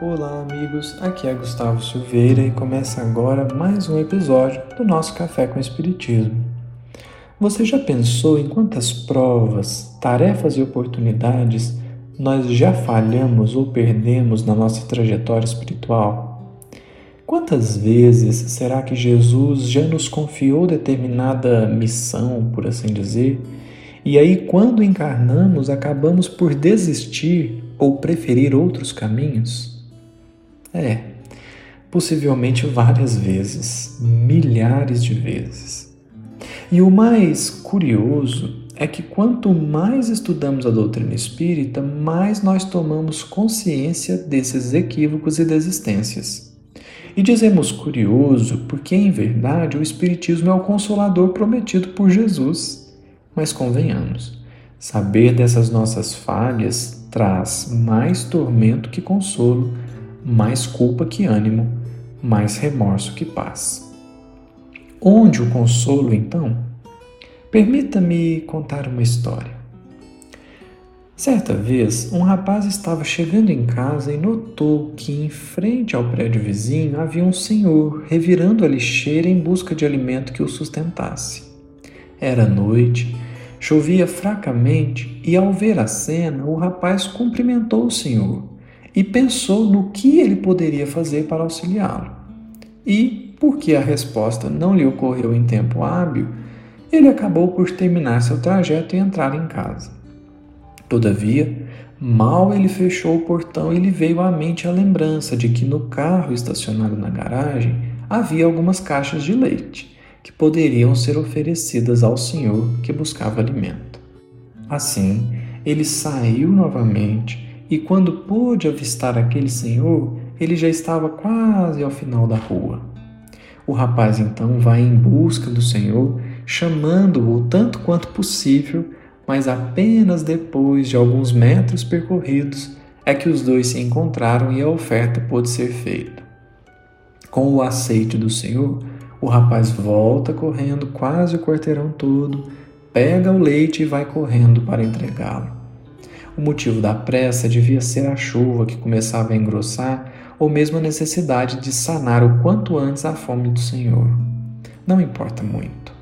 Olá, amigos. Aqui é Gustavo Silveira e começa agora mais um episódio do nosso Café com Espiritismo. Você já pensou em quantas provas, tarefas e oportunidades nós já falhamos ou perdemos na nossa trajetória espiritual? Quantas vezes será que Jesus já nos confiou determinada missão, por assim dizer, e aí, quando encarnamos, acabamos por desistir ou preferir outros caminhos? É, possivelmente várias vezes, milhares de vezes. E o mais curioso é que quanto mais estudamos a doutrina espírita, mais nós tomamos consciência desses equívocos e desistências. E dizemos curioso porque, em verdade, o Espiritismo é o consolador prometido por Jesus. Mas convenhamos, saber dessas nossas falhas traz mais tormento que consolo mais culpa que ânimo, mais remorso que paz. Onde o consolo, então? Permita-me contar uma história. Certa vez, um rapaz estava chegando em casa e notou que em frente ao prédio vizinho havia um senhor revirando a lixeira em busca de alimento que o sustentasse. Era noite, chovia fracamente e, ao ver a cena, o rapaz cumprimentou o senhor e pensou no que ele poderia fazer para auxiliá-lo. E, porque a resposta não lhe ocorreu em tempo hábil, ele acabou por terminar seu trajeto e entrar em casa. Todavia, mal ele fechou o portão e lhe veio à mente a lembrança de que no carro estacionado na garagem havia algumas caixas de leite que poderiam ser oferecidas ao senhor que buscava alimento. Assim, ele saiu novamente e quando pôde avistar aquele senhor, ele já estava quase ao final da rua. O rapaz então vai em busca do senhor, chamando-o tanto quanto possível, mas apenas depois de alguns metros percorridos é que os dois se encontraram e a oferta pôde ser feita. Com o aceite do senhor, o rapaz volta correndo quase o quarteirão todo, pega o leite e vai correndo para entregá-lo. O motivo da pressa devia ser a chuva que começava a engrossar ou mesmo a necessidade de sanar o quanto antes a fome do Senhor. Não importa muito.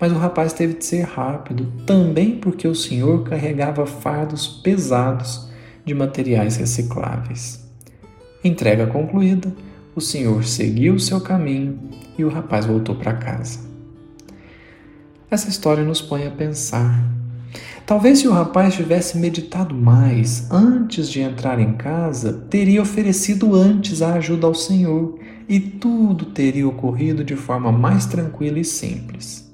Mas o rapaz teve de ser rápido, também porque o Senhor carregava fardos pesados de materiais recicláveis. Entrega concluída, o Senhor seguiu seu caminho e o rapaz voltou para casa. Essa história nos põe a pensar Talvez se o rapaz tivesse meditado mais antes de entrar em casa, teria oferecido antes a ajuda ao Senhor e tudo teria ocorrido de forma mais tranquila e simples.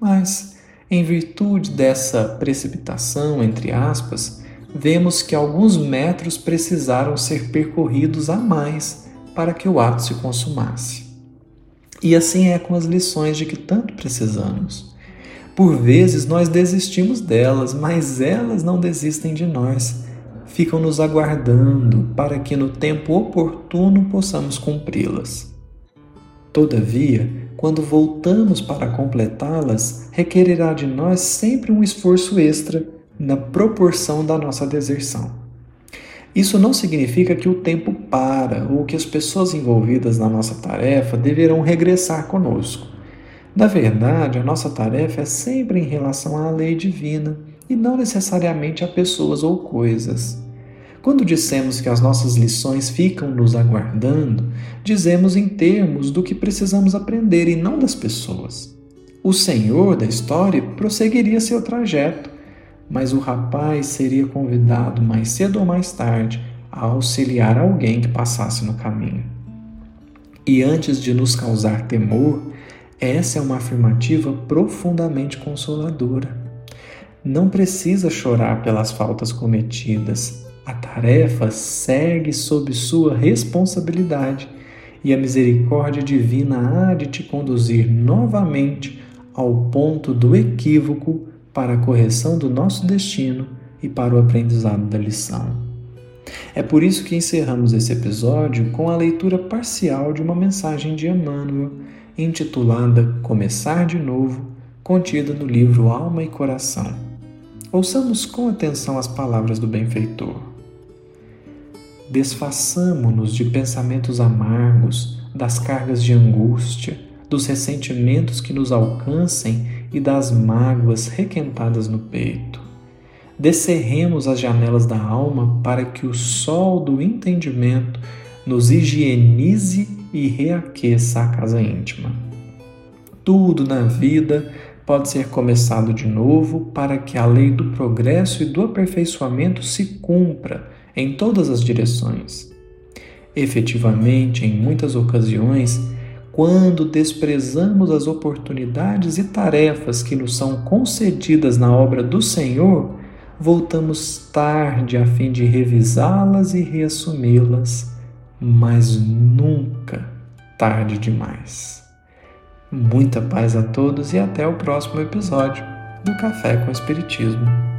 Mas, em virtude dessa precipitação, entre aspas, vemos que alguns metros precisaram ser percorridos a mais para que o ato se consumasse. E assim é com as lições de que tanto precisamos. Por vezes nós desistimos delas, mas elas não desistem de nós. Ficam nos aguardando para que no tempo oportuno possamos cumpri-las. Todavia, quando voltamos para completá-las, requererá de nós sempre um esforço extra na proporção da nossa deserção. Isso não significa que o tempo para ou que as pessoas envolvidas na nossa tarefa deverão regressar conosco. Na verdade, a nossa tarefa é sempre em relação à lei divina e não necessariamente a pessoas ou coisas. Quando dissemos que as nossas lições ficam nos aguardando, dizemos em termos do que precisamos aprender e não das pessoas. O Senhor da história prosseguiria seu trajeto, mas o rapaz seria convidado mais cedo ou mais tarde a auxiliar alguém que passasse no caminho. E antes de nos causar temor, essa é uma afirmativa profundamente consoladora. Não precisa chorar pelas faltas cometidas. A tarefa segue sob sua responsabilidade e a misericórdia divina há de te conduzir novamente ao ponto do equívoco para a correção do nosso destino e para o aprendizado da lição. É por isso que encerramos esse episódio com a leitura parcial de uma mensagem de Emmanuel intitulada Começar de Novo, contida no livro Alma e Coração. Ouçamos com atenção as palavras do benfeitor. desfaçamo-nos de pensamentos amargos, das cargas de angústia, dos ressentimentos que nos alcancem e das mágoas requentadas no peito. Descerremos as janelas da alma para que o sol do entendimento nos higienize e reaqueça a casa íntima. Tudo na vida pode ser começado de novo para que a lei do progresso e do aperfeiçoamento se cumpra em todas as direções. Efetivamente, em muitas ocasiões, quando desprezamos as oportunidades e tarefas que nos são concedidas na obra do Senhor, voltamos tarde a fim de revisá-las e reassumi-las, mas nunca tarde demais. Muita paz a todos e até o próximo episódio do Café com Espiritismo.